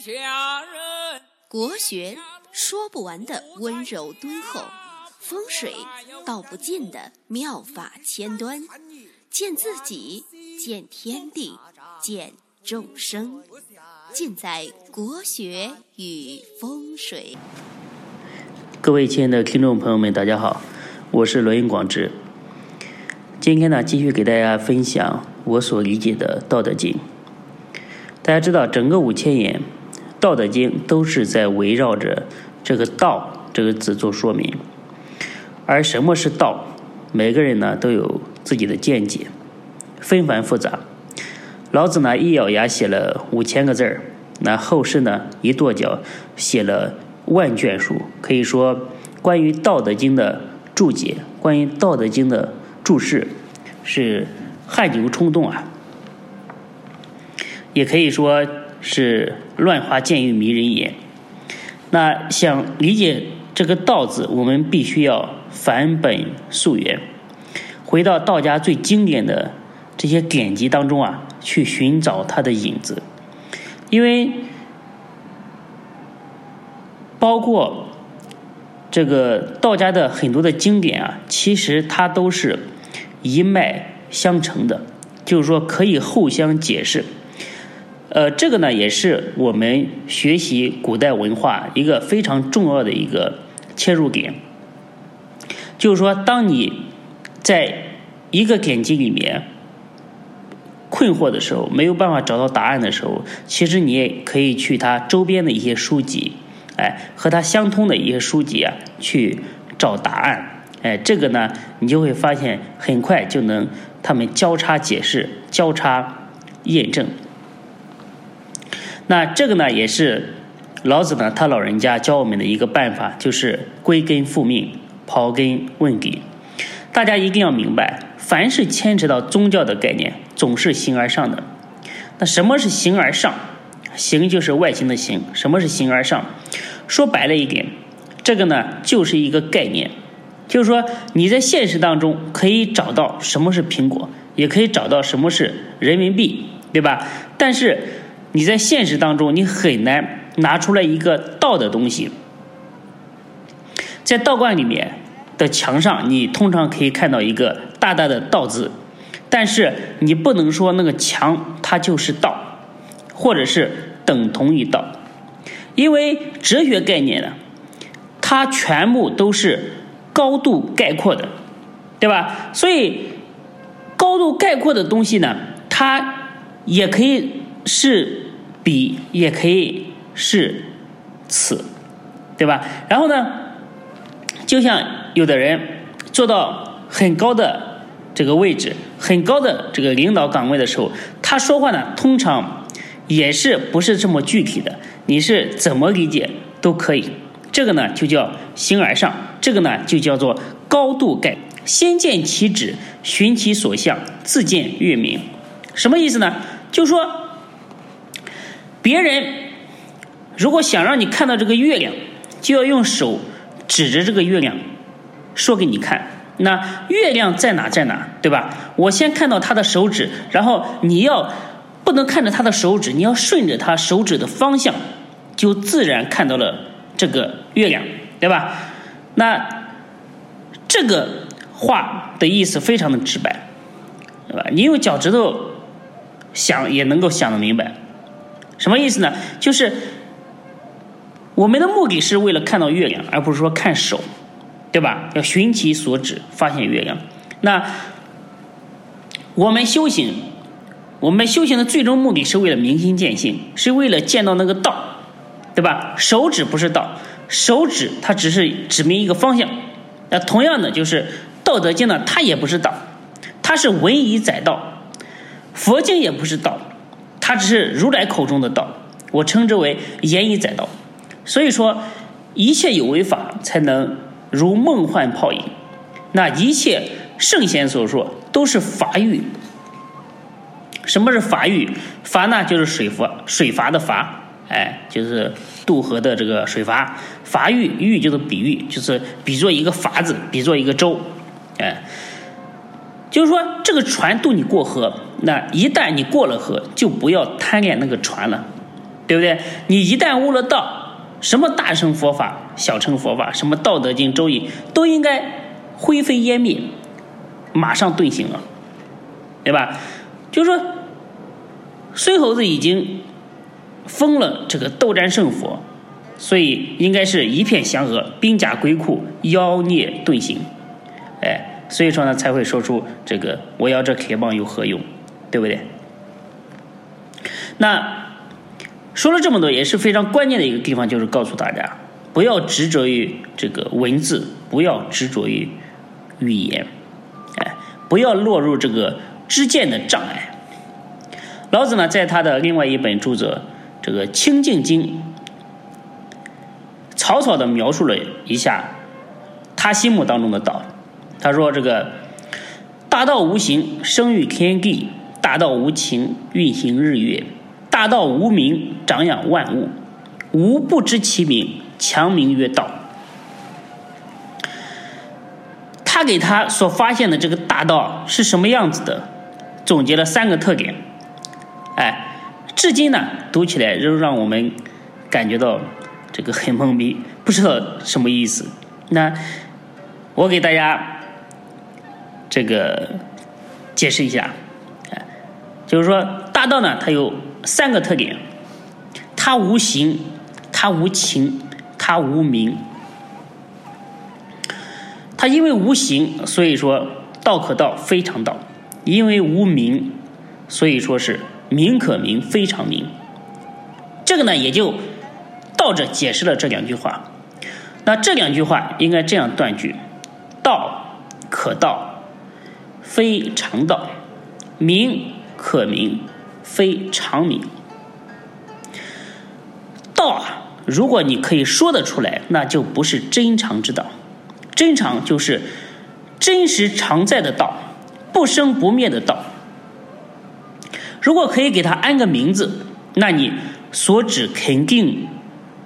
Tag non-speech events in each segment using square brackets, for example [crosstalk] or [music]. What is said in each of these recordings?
下人。国学说不完的温柔敦厚，风水道不尽的妙法千端，见自己，见天地，见众生，尽在国学与风水。各位亲爱的听众朋友们，大家好，我是罗云广志。今天呢，继续给大家分享我所理解的《道德经》。大家知道，整个五千言，《道德经》都是在围绕着这个“道”这个字做说明。而什么是道，每个人呢都有自己的见解，纷繁复杂。老子呢一咬牙写了五千个字儿，那后世呢一跺脚写了万卷书。可以说，关于《道德经》的注解，关于《道德经》的注释，是汗牛充栋啊。也可以说是乱花渐欲迷人眼。那想理解这个“道”字，我们必须要返本溯源，回到道家最经典的这些典籍当中啊，去寻找它的影子。因为包括这个道家的很多的经典啊，其实它都是一脉相承的，就是说可以互相解释。呃，这个呢也是我们学习古代文化一个非常重要的一个切入点，就是说，当你在一个典籍里面困惑的时候，没有办法找到答案的时候，其实你也可以去它周边的一些书籍，哎，和它相通的一些书籍啊，去找答案，哎，这个呢，你就会发现很快就能他们交叉解释、交叉验证。那这个呢，也是老子呢，他老人家教我们的一个办法，就是归根复命、刨根问底。大家一定要明白，凡是牵扯到宗教的概念，总是形而上的。那什么是形而上？形就是外形的形。什么是形而上？说白了一点，这个呢，就是一个概念，就是说你在现实当中可以找到什么是苹果，也可以找到什么是人民币，对吧？但是你在现实当中，你很难拿出来一个道的东西。在道观里面的墙上，你通常可以看到一个大大的“道”字，但是你不能说那个墙它就是道，或者是等同于道，因为哲学概念呢，它全部都是高度概括的，对吧？所以高度概括的东西呢，它也可以。是彼，也可以是此，对吧？然后呢，就像有的人做到很高的这个位置，很高的这个领导岗位的时候，他说话呢，通常也是不是这么具体的，你是怎么理解都可以。这个呢，就叫形而上，这个呢，就叫做高度概。先见其旨，寻其所向，自见月明。什么意思呢？就说。别人如果想让你看到这个月亮，就要用手指着这个月亮说给你看。那月亮在哪在哪，对吧？我先看到他的手指，然后你要不能看着他的手指，你要顺着他手指的方向，就自然看到了这个月亮，对吧？那这个话的意思非常的直白，对吧？你用脚趾头想也能够想得明白。什么意思呢？就是我们的目的是为了看到月亮，而不是说看手，对吧？要寻其所指，发现月亮。那我们修行，我们修行的最终目的是为了明心见性，是为了见到那个道，对吧？手指不是道，手指它只是指明一个方向。那同样的，就是《道德经》呢，它也不是道，它是文以载道；佛经也不是道。它只是如来口中的道，我称之为言以载道。所以说，一切有为法才能如梦幻泡影。那一切圣贤所说都是法语。什么是法语？法呢就是水佛，水阀的阀，哎，就是渡河的这个水阀。法喻，喻就是比喻，就是比作一个筏子，比作一个舟，哎。就是说，这个船渡你过河，那一旦你过了河，就不要贪恋那个船了，对不对？你一旦悟了道，什么大乘佛法、小乘佛法，什么《道德经》《周易》，都应该灰飞烟灭，马上遁形了，对吧？就是说，孙猴子已经封了这个斗战胜佛，所以应该是一片祥和，兵甲归库，妖孽遁形，哎，所以说呢，才会说出这个“我要这铁棒有何用”，对不对？那说了这么多，也是非常关键的一个地方，就是告诉大家，不要执着于这个文字，不要执着于语言，哎，不要落入这个知见的障碍。老子呢，在他的另外一本著作《这个清净经》，草草的描述了一下他心目当中的道。他说：“这个大道无形，生育天地；大道无情，运行日月。”大道无名，长养万物，无不知其名，强名曰道。他给他所发现的这个大道是什么样子的，总结了三个特点。哎，至今呢，读起来仍让我们感觉到这个很懵逼，不知道什么意思。那我给大家这个解释一下，就是说大道呢，它有。三个特点，它无形，它无情，它无名。它因为无形，所以说道可道，非常道；因为无名，所以说是名可名，非常名。这个呢，也就道者解释了这两句话。那这两句话应该这样断句：道可道，非常道；名可名。非常名，道啊！如果你可以说得出来，那就不是真常之道。真常就是真实常在的道，不生不灭的道。如果可以给它安个名字，那你所指肯定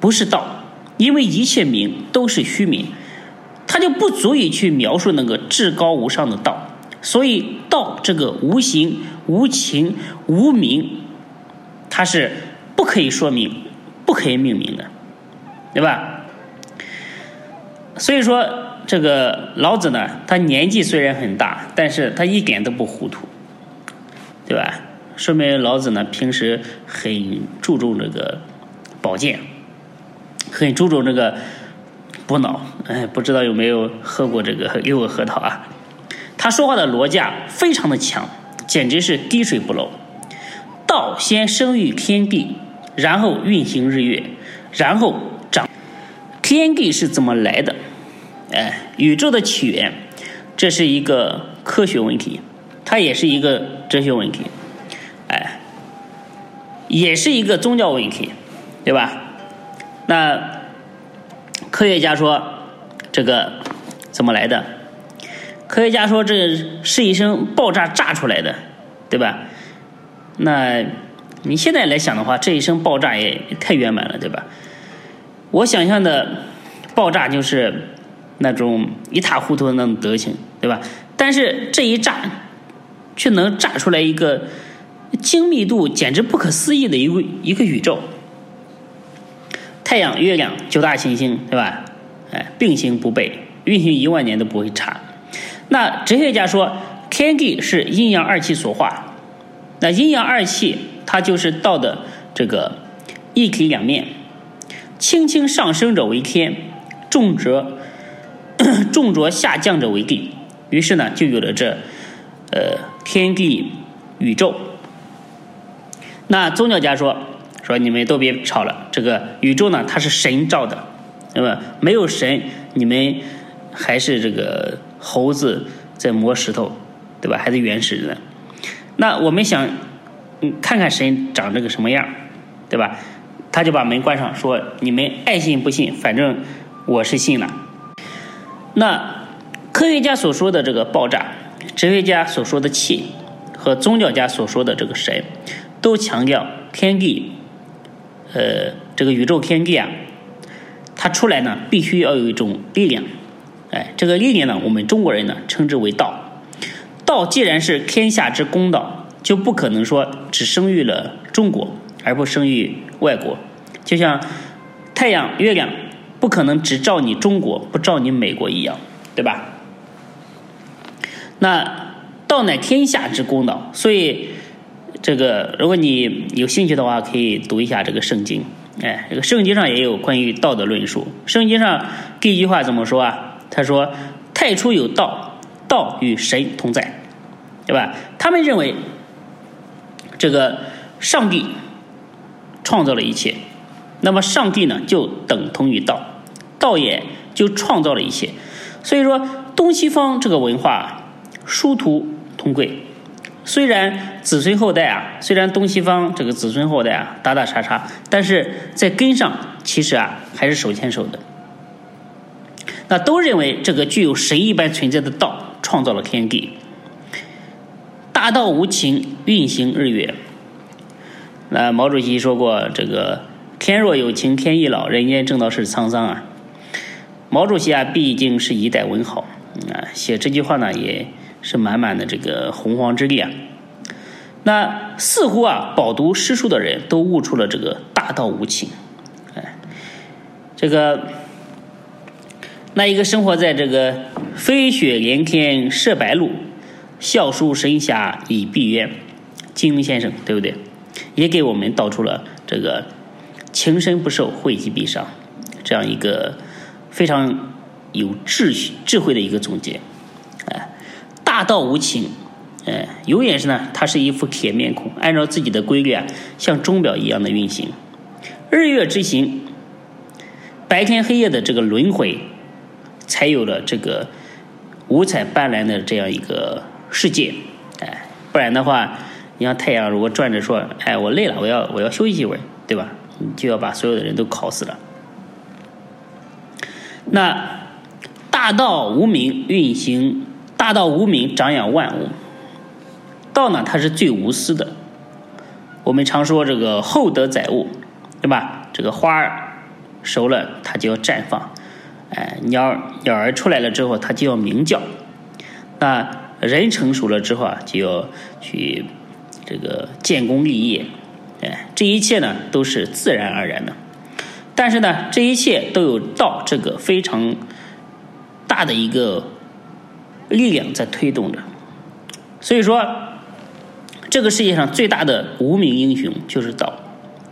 不是道，因为一切名都是虚名，它就不足以去描述那个至高无上的道。所以，道这个无形、无情、无名，它是不可以说明、不可以命名的，对吧？所以说，这个老子呢，他年纪虽然很大，但是他一点都不糊涂，对吧？说明老子呢，平时很注重这个保健，很注重这个补脑。哎，不知道有没有喝过这个六个核桃啊？他说话的逻辑啊，非常的强，简直是滴水不漏。道先生育天地，然后运行日月，然后长。天地是怎么来的？哎，宇宙的起源，这是一个科学问题，它也是一个哲学问题，哎，也是一个宗教问题，对吧？那科学家说，这个怎么来的？科学家说这是一声爆炸炸出来的，对吧？那你现在来想的话，这一声爆炸也太圆满了，对吧？我想象的爆炸就是那种一塌糊涂的那种德行，对吧？但是这一炸却能炸出来一个精密度简直不可思议的一个一个宇宙，太阳、月亮、九大行星，对吧？哎，并行不悖，运行一万年都不会差。那哲学家说，天地是阴阳二气所化。那阴阳二气，它就是道的这个一体两面。轻轻上升者为天，重则 [clears throat] 重着下降者为地。于是呢，就有了这呃天地宇宙。那宗教家说说你们都别吵了，这个宇宙呢，它是神造的，对吧？没有神，你们还是这个。猴子在磨石头，对吧？还是原始人。那我们想，嗯，看看神长这个什么样，对吧？他就把门关上，说：“你们爱信不信，反正我是信了。”那科学家所说的这个爆炸，哲学家所说的气，和宗教家所说的这个神，都强调天地，呃，这个宇宙天地啊，它出来呢，必须要有一种力量。哎，这个力量呢，我们中国人呢称之为道。道既然是天下之公道，就不可能说只生育了中国，而不生育外国。就像太阳、月亮不可能只照你中国，不照你美国一样，对吧？那道乃天下之公道，所以这个如果你有兴趣的话，可以读一下这个圣经。哎，这个圣经上也有关于道的论述。圣经上第一句话怎么说啊？他说：“太初有道，道与神同在。”对吧？他们认为这个上帝创造了一切，那么上帝呢就等同于道，道也就创造了一切。所以说，东西方这个文化殊途同归。虽然子孙后代啊，虽然东西方这个子孙后代啊打打杀杀，但是在根上其实啊还是手牵手的。那都认为这个具有神一般存在的道创造了天地。大道无情，运行日月。那毛主席说过：“这个天若有情天亦老，人间正道是沧桑啊。”毛主席啊，毕竟是一代文豪啊，写这句话呢，也是满满的这个洪荒之力啊。那似乎啊，饱读诗书的人都悟出了这个大道无情。哎，这个那一个生活在这个飞雪连天射白鹿。笑书神侠倚碧鸳，金庸先生对不对？也给我们道出了这个情深不寿，惠及必伤这样一个非常有智智慧的一个总结。哎，大道无情，哎，永远是呢，它是一副铁面孔，按照自己的规律啊，像钟表一样的运行。日月之行，白天黑夜的这个轮回，才有了这个五彩斑斓的这样一个。世界，哎，不然的话，你像太阳如果转着说，哎，我累了，我要我要休息一会儿，对吧？你就要把所有的人都烤死了。那大道无名运行，大道无名长养万物。道呢，它是最无私的。我们常说这个厚德载物，对吧？这个花儿熟了，它就要绽放；哎，鸟鸟儿出来了之后，它就要鸣叫。那人成熟了之后啊，就要去这个建功立业，哎，这一切呢都是自然而然的。但是呢，这一切都有道这个非常大的一个力量在推动着。所以说，这个世界上最大的无名英雄就是道，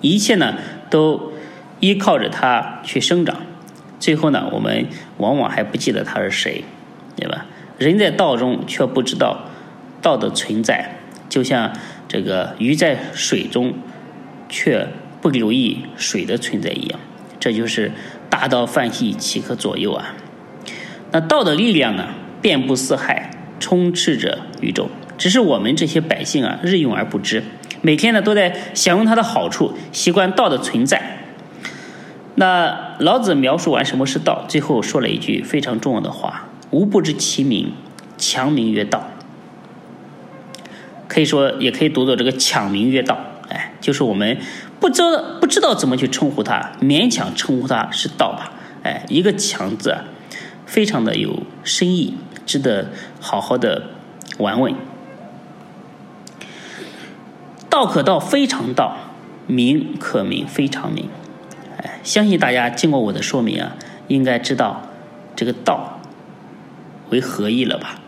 一切呢都依靠着它去生长。最后呢，我们往往还不记得他是谁，对吧？人在道中却不知道道的存在，就像这个鱼在水中却不留意水的存在一样。这就是大道泛兮岂可左右啊！那道的力量呢，遍布四海，充斥着宇宙，只是我们这些百姓啊，日用而不知。每天呢，都在享用它的好处，习惯道的存在。那老子描述完什么是道，最后说了一句非常重要的话。吾不知其名，强名曰道。可以说，也可以读作这个强名曰道。哎，就是我们不知道不知道怎么去称呼它，勉强称呼它是道吧。哎，一个强字，非常的有深意，值得好好的玩味。道可道非常道，名可名非常名。哎，相信大家经过我的说明啊，应该知道这个道。为何意了吧？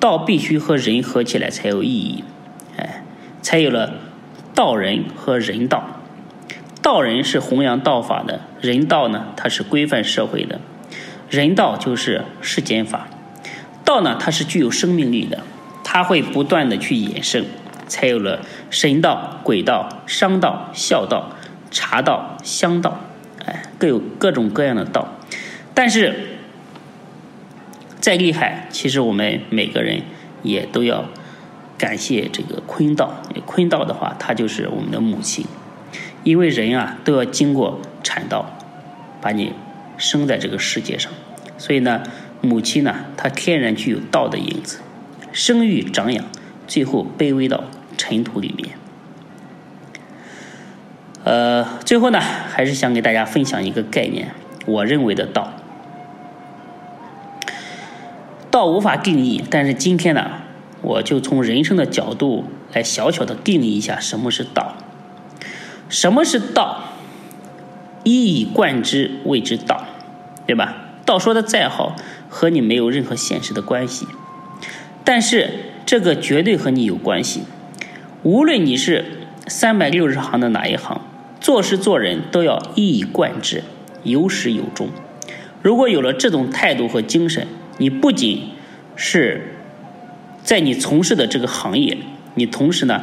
道必须和人合起来才有意义，哎，才有了道人和人道。道人是弘扬道法的，人道呢，它是规范社会的。人道就是世间法，道呢，它是具有生命力的，它会不断的去衍生，才有了神道、鬼道、商道、孝道、茶道、香道，哎，各有各种各样的道，但是。再厉害，其实我们每个人也都要感谢这个坤道。坤道的话，它就是我们的母亲，因为人啊都要经过产道，把你生在这个世界上。所以呢，母亲呢，她天然具有道的影子，生育长养，最后卑微到尘土里面。呃，最后呢，还是想给大家分享一个概念，我认为的道。道无法定义，但是今天呢，我就从人生的角度来小小的定义一下什么是道。什么是道？一以贯之谓之道，对吧？道说的再好，和你没有任何现实的关系。但是这个绝对和你有关系。无论你是三百六十行的哪一行，做事做人都要一以贯之，有始有终。如果有了这种态度和精神，你不仅是在你从事的这个行业，你同时呢，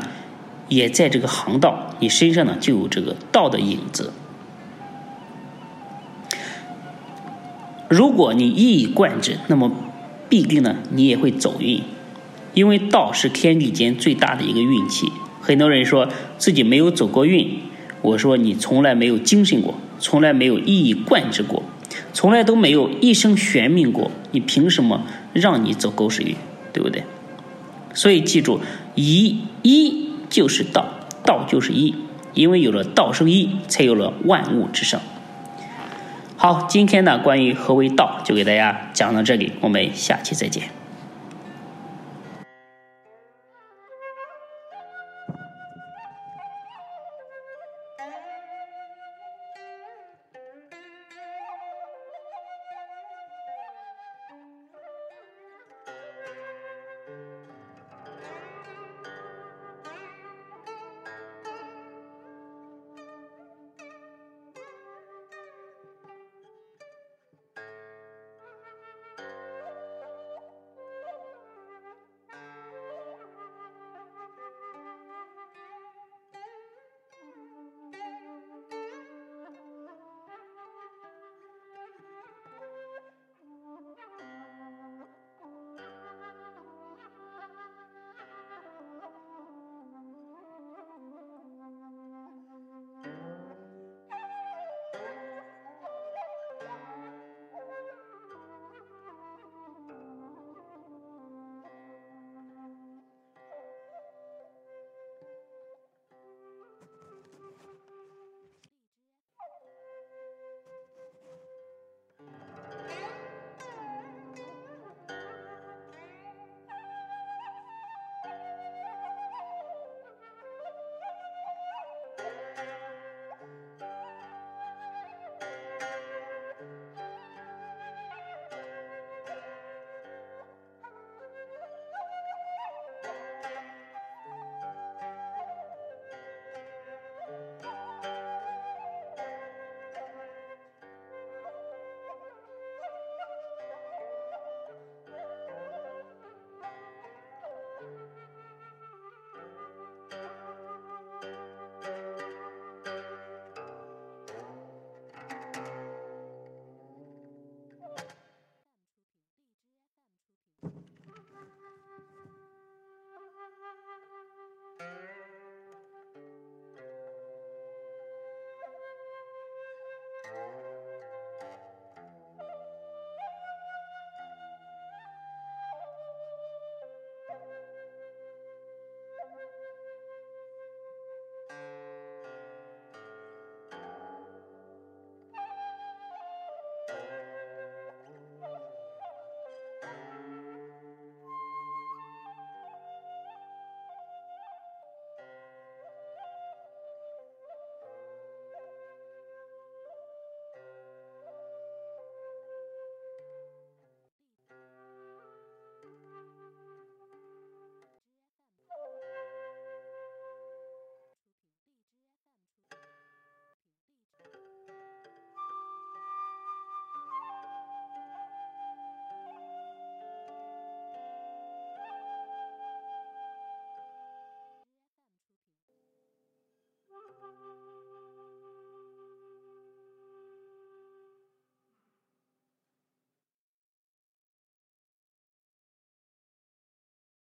也在这个行道，你身上呢就有这个道的影子。如果你一以贯之，那么必定呢，你也会走运，因为道是天地间最大的一个运气。很多人说自己没有走过运，我说你从来没有精神过，从来没有一以贯之过，从来都没有一生玄命过，你凭什么让你走狗屎运，对不对？所以记住，一一就是道，道就是一，因为有了道生一，才有了万物之生。好，今天呢，关于何为道，就给大家讲到这里，我们下期再见。